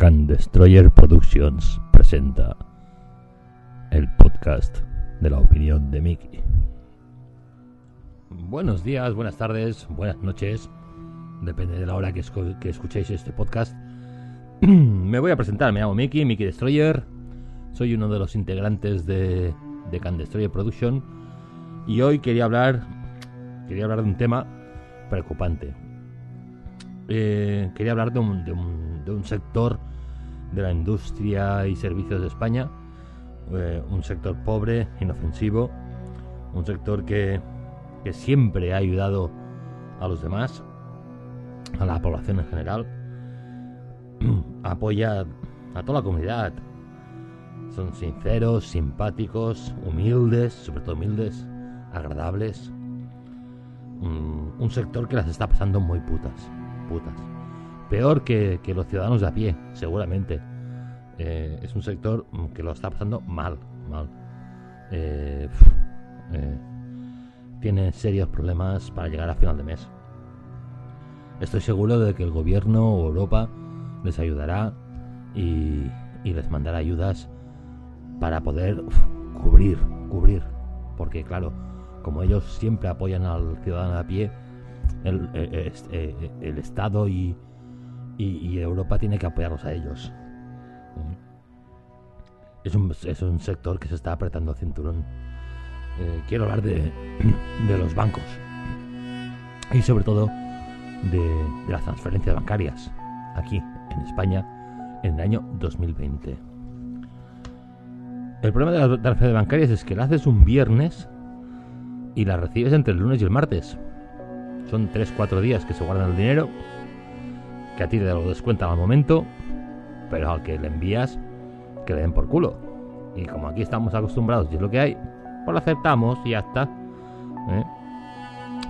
Can Destroyer Productions presenta el podcast de la opinión de Mickey. Buenos días, buenas tardes, buenas noches, depende de la hora que, escuchéis este podcast. me voy a presentar, me llamo Mickey, Mickey Destroyer, soy uno de los integrantes de, de Can Destroyer Production y hoy quería hablar, quería hablar de un tema preocupante. Eh, quería hablar de un, de un sector de la industria y servicios de España, eh, un sector pobre, inofensivo, un sector que, que siempre ha ayudado a los demás, a la población en general, apoya a toda la comunidad. Son sinceros, simpáticos, humildes, sobre todo humildes, agradables. un sector que las está pasando muy putas, putas peor que, los ciudadanos de a pie, seguramente. Eh, es un sector que lo está pasando mal, mal. Eh, eh, tiene serios problemas para llegar a final de mes. Estoy seguro de que el gobierno o Europa les ayudará y, les mandará ayudas para poder cubrir, cubrir. Porque claro, como ellos siempre apoyan al ciudadano a pie, el Estado y, y, Europa tiene que apoyarlos a ellos. Es un, sector que se está apretando el cinturón. Eh, quiero hablar de, los bancos y sobre todo de, las transferencias bancarias aquí en España en el año 2020. El problema de las transferencias bancarias es que las haces un viernes y las recibes entre el lunes y el martes. Son 3-4 días que se guardan el dinero que a ti te lo descuentan al momento, pero al que le envías, que le den por culo. Y como aquí estamos acostumbrados y es lo que hay, pues lo aceptamos y ya está. ¿eh?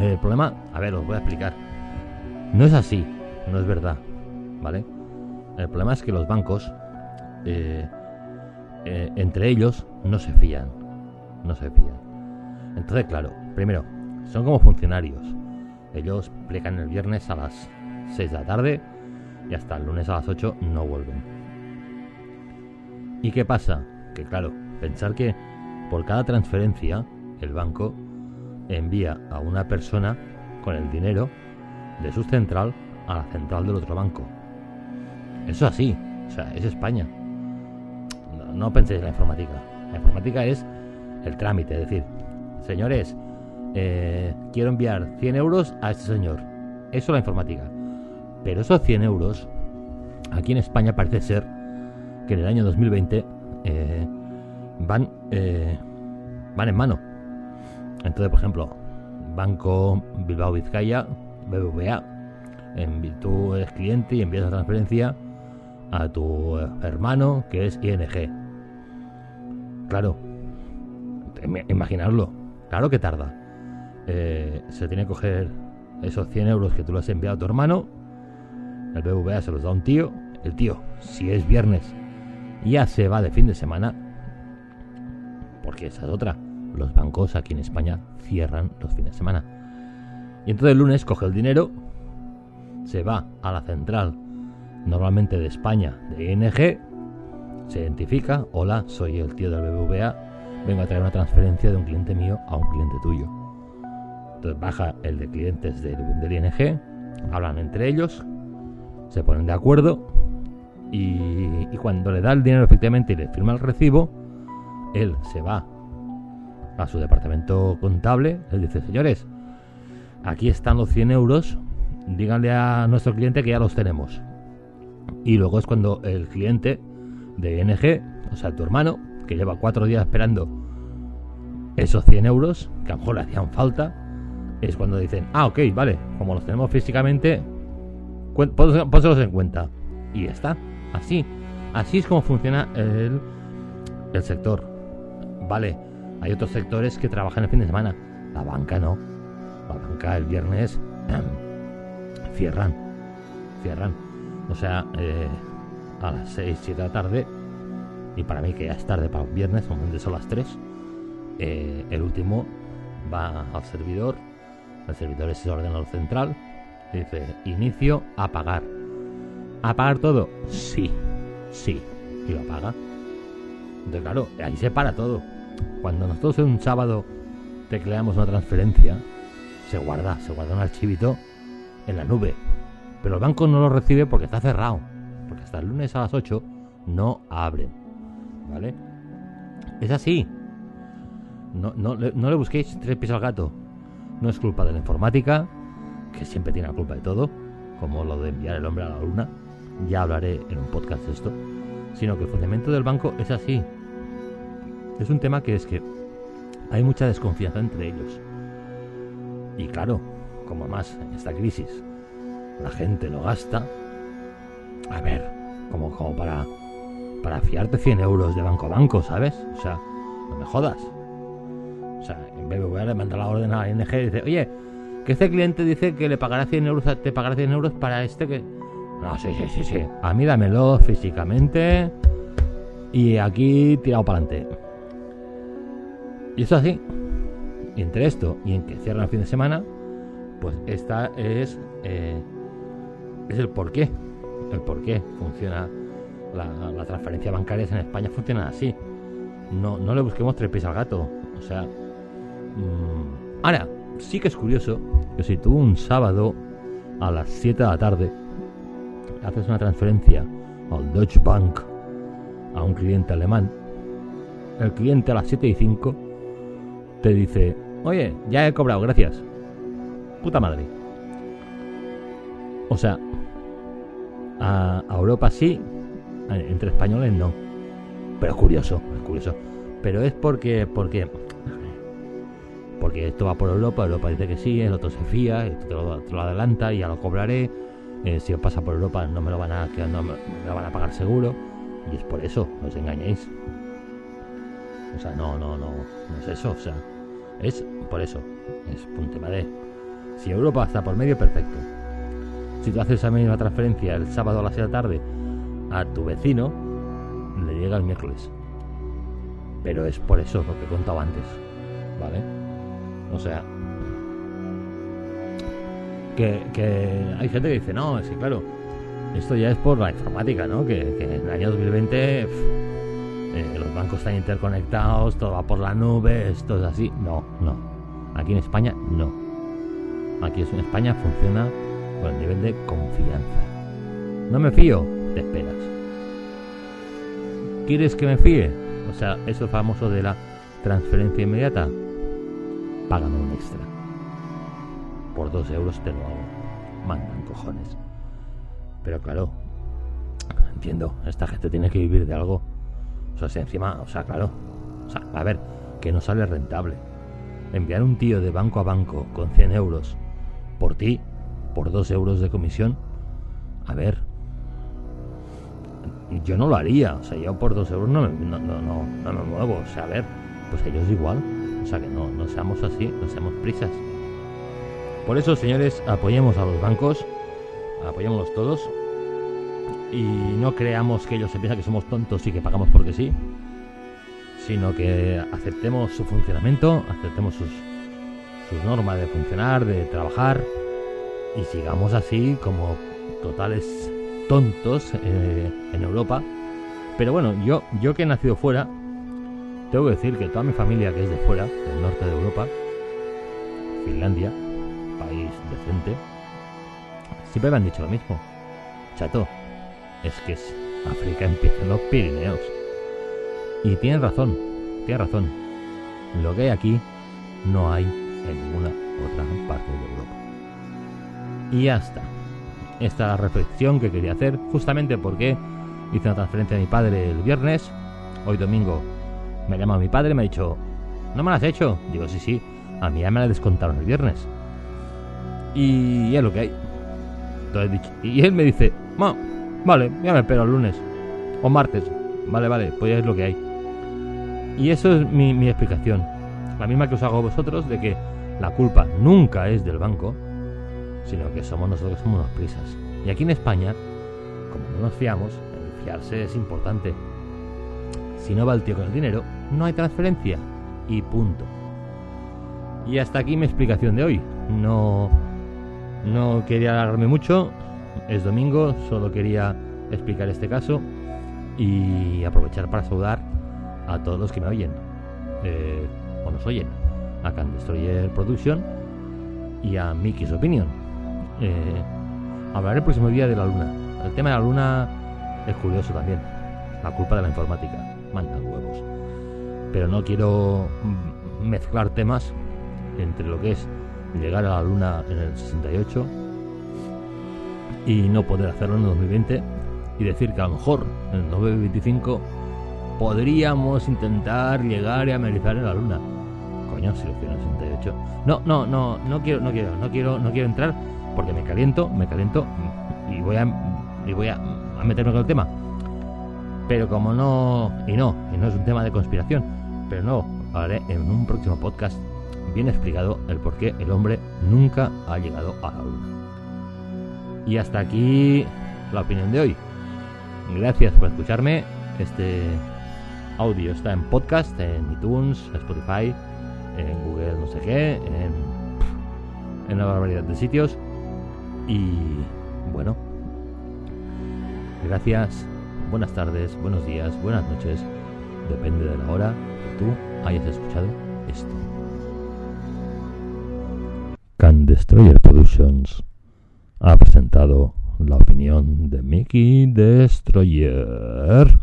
El problema, a ver, os voy a explicar. No es así, no es verdad, ¿vale? El problema es que los bancos, eh, eh, entre ellos, no se fían. No se fían. Entonces, claro, primero, son como funcionarios. Ellos plegan el viernes a las 6 de la tarde y hasta el lunes a las 8 no vuelven. ¿Y qué pasa? Que claro, pensar que por cada transferencia el banco envía a una persona con el dinero de su central a la central del otro banco. Eso así, o sea, es España. No, penséis en la informática. La informática es el trámite, es decir, señores, eh, quiero enviar 100 euros a este señor. Eso es la informática. Pero esos 100 euros, aquí en España parece ser que en el año 2020 eh, van, eh, van en mano. Entonces, por ejemplo, Banco Bilbao Vizcaya, BBVA, en, tú eres cliente y envías la transferencia a tu hermano que es ING. Claro, imaginarlo, claro que tarda. Eh, se tiene que coger esos 100 euros que tú le has enviado a tu hermano el BVA se los da un tío. El tío, si es viernes, ya se va de fin de semana. Porque esa es otra. Los bancos aquí en España cierran los fines de semana. Y entonces el lunes coge el dinero, se va a la central, normalmente de España, de ING, se identifica, hola, soy el tío del BBVA, vengo a traer una transferencia de un cliente mío a un cliente tuyo. Entonces baja el de clientes del, del ING, hablan entre ellos, se ponen de acuerdo y, cuando le da el dinero efectivamente y le firma el recibo, él se va a su departamento contable, él dice, señores, aquí están los 100 euros, díganle a nuestro cliente que ya los tenemos. Y luego es cuando el cliente de ING, o sea, tu hermano, que lleva cuatro días esperando esos 100 euros, que a lo mejor le hacían falta, es cuando dicen, ah, ok, vale, como los tenemos físicamente, pónselos en cuenta. Y está. Así. Así es como funciona el, el sector. Vale, hay otros sectores que trabajan el fin de semana. La banca no. La banca el viernes cierran. Cierran. O sea, eh, a las 6, 7 de la tarde. Y para mí que ya es tarde para un viernes, donde son las 3. Eh, el último va al servidor. El servidor es el ordenador central Dice, inicio, apagar. ¿Apagar todo? Sí, Sí, y lo paga. Entonces, claro, ahí se para todo. Cuando nosotros en un sábado tecleamos una transferencia, se guarda, se guarda un archivito en la nube. Pero el banco no lo recibe porque está cerrado. Porque hasta el lunes a las 8 no abren. ¿Vale? Es así. No, no, no le busquéis tres pies al gato. No es culpa de la informática, que siempre tiene la culpa de todo, como lo de enviar el hombre a la luna. Ya hablaré en un podcast de esto. Sino que el funcionamiento del banco es así. Es un tema que es que hay mucha desconfianza entre ellos. Y claro, como más en esta crisis la gente lo gasta, a ver, como, como para, para fiarte 100 euros de banco a banco, ¿sabes? O sea, no me jodas. O sea, en BBVA le manda la orden a la ING y dice, oye, que este cliente dice que le pagará 100 euros, te pagará 100 euros para este que... No, sí, sí, sí, sí. A mí dámelo físicamente y aquí tirado para adelante. Y eso así. Y entre esto y en que cierran el fin de semana, pues esta es, eh, es el por qué. El por qué funciona la, transferencia bancaria en España funciona así. No, no le busquemos tres pies al gato. O sea, mm, ahora, sí que es curioso que si tú un sábado a las 7 de la tarde haces una transferencia al Deutsche Bank a un cliente alemán, el cliente a las 7 y 5 te dice, oye, ya he cobrado, gracias. Puta madre. O sea, a, Europa sí, entre españoles no. Pero es curioso, es curioso. Pero es porque, porque, porque esto va por Europa, Europa dice que sí, el otro se fía, esto lo, adelanta y ya lo cobraré. Eh, si os pasa por Europa no me lo van a, no me van a pagar seguro. Y es por eso, no os engañéis. O sea, no, no, no, no es eso. O sea, es por eso. Es un tema de. Si Europa está por medio, perfecto. Si tú haces esa misma transferencia el sábado a las 6 de la tarde a tu vecino, le llega el miércoles. Pero es por eso lo que he contado antes. ¿Vale? O sea. Que, hay gente que dice, no, que claro, esto ya es por la informática, ¿no? Que, que en el año 2020 eh, los bancos están interconectados, todo va por la nube, esto es así. No, no. Aquí en España no. Aquí en España funciona con el nivel de confianza. No me fío, te esperas. ¿Quieres que me fíe? O sea, eso famoso de la transferencia inmediata. Págame un extra. Por dos euros te lo hago. Mandan cojones. Pero claro, entiendo, esta gente tiene que vivir de algo o sea, si encima, o sea, claro. O sea, a ver, que no sale rentable. Enviar un tío de banco a banco con 100 euros por ti, por 2 euros de comisión, a ver. Yo no lo haría, o sea, yo por 2 euros no no, no, no, me muevo, o sea, a ver, pues ellos igual. O sea, que no, no seamos así, no seamos prisas. Por eso, señores, apoyemos a los bancos, apoyémoslos todos, y no creamos que ellos se piensan que somos tontos y que pagamos porque sí, sino que aceptemos su funcionamiento, aceptemos sus, sus normas de funcionar, de trabajar y sigamos así como totales tontos eh, en Europa. Pero bueno, yo, yo que he nacido fuera, tengo que decir que toda mi familia que es de fuera, del norte de Europa, Finlandia, país decente, siempre me han dicho lo mismo. Chato, es que África empieza en los Pirineos. Y tienen razón, tiene razón. Lo que hay aquí no hay en ninguna otra parte de Europa. Y ya está. Esta es la reflexión que quería hacer, justamente porque hice una transferencia a mi padre el viernes. Hoy domingo me ha llamado mi padre y me ha dicho, ¿no me la has hecho? Digo, sí, sí, a mí ya me la descontaron el viernes. Y es lo que hay. y él me dice, bueno, Vale, ya me espero el lunes. O martes. Vale, vale, pues ya es lo que hay. Y eso es mi, mi explicación. La misma que os hago a vosotros de que la culpa nunca es del banco, sino que somos nosotros que somos unos prisas. Y aquí en España, como no nos fiamos, el fiarse es importante. Si no va el tío con el dinero, no hay transferencia. Y punto. Y hasta aquí mi explicación de hoy. No, no quería alargarme mucho, es domingo, solo quería explicar este caso y aprovechar para saludar a todos los que me oyen eh, o nos oyen, a Can Destroyer Production y a Mickey's Opinion. Eh, hablaré el próximo día de la luna. El tema de la luna es curioso también. La culpa de la informática. Mandan huevos. Pero no quiero mezclar temas entre lo que es llegar a la luna en el 68 y no poder hacerlo en el 2020 y decir que a lo mejor en el 2025 podríamos intentar llegar y amerizar en la luna. Coño, si lo quiero en el 68. No, no, no, no quiero, no quiero, no quiero, no quiero entrar porque me caliento, me caliento y voy a y voy a meterme con el tema. Pero como no, y no, y no es un tema de conspiración, pero no, haré en un próximo podcast bien explicado el por qué el hombre nunca ha llegado a la luna. Y hasta aquí la opinión de hoy. Gracias por escucharme. Este audio está en podcast, en iTunes, Spotify, en Google no sé qué, en, en una barbaridad de sitios. Y bueno, gracias, buenas tardes, buenos días, buenas noches. Depende de la hora que tú hayas escuchado esto. Can Destroyer Productions ha presentado la opinión de Mickey Destroyer.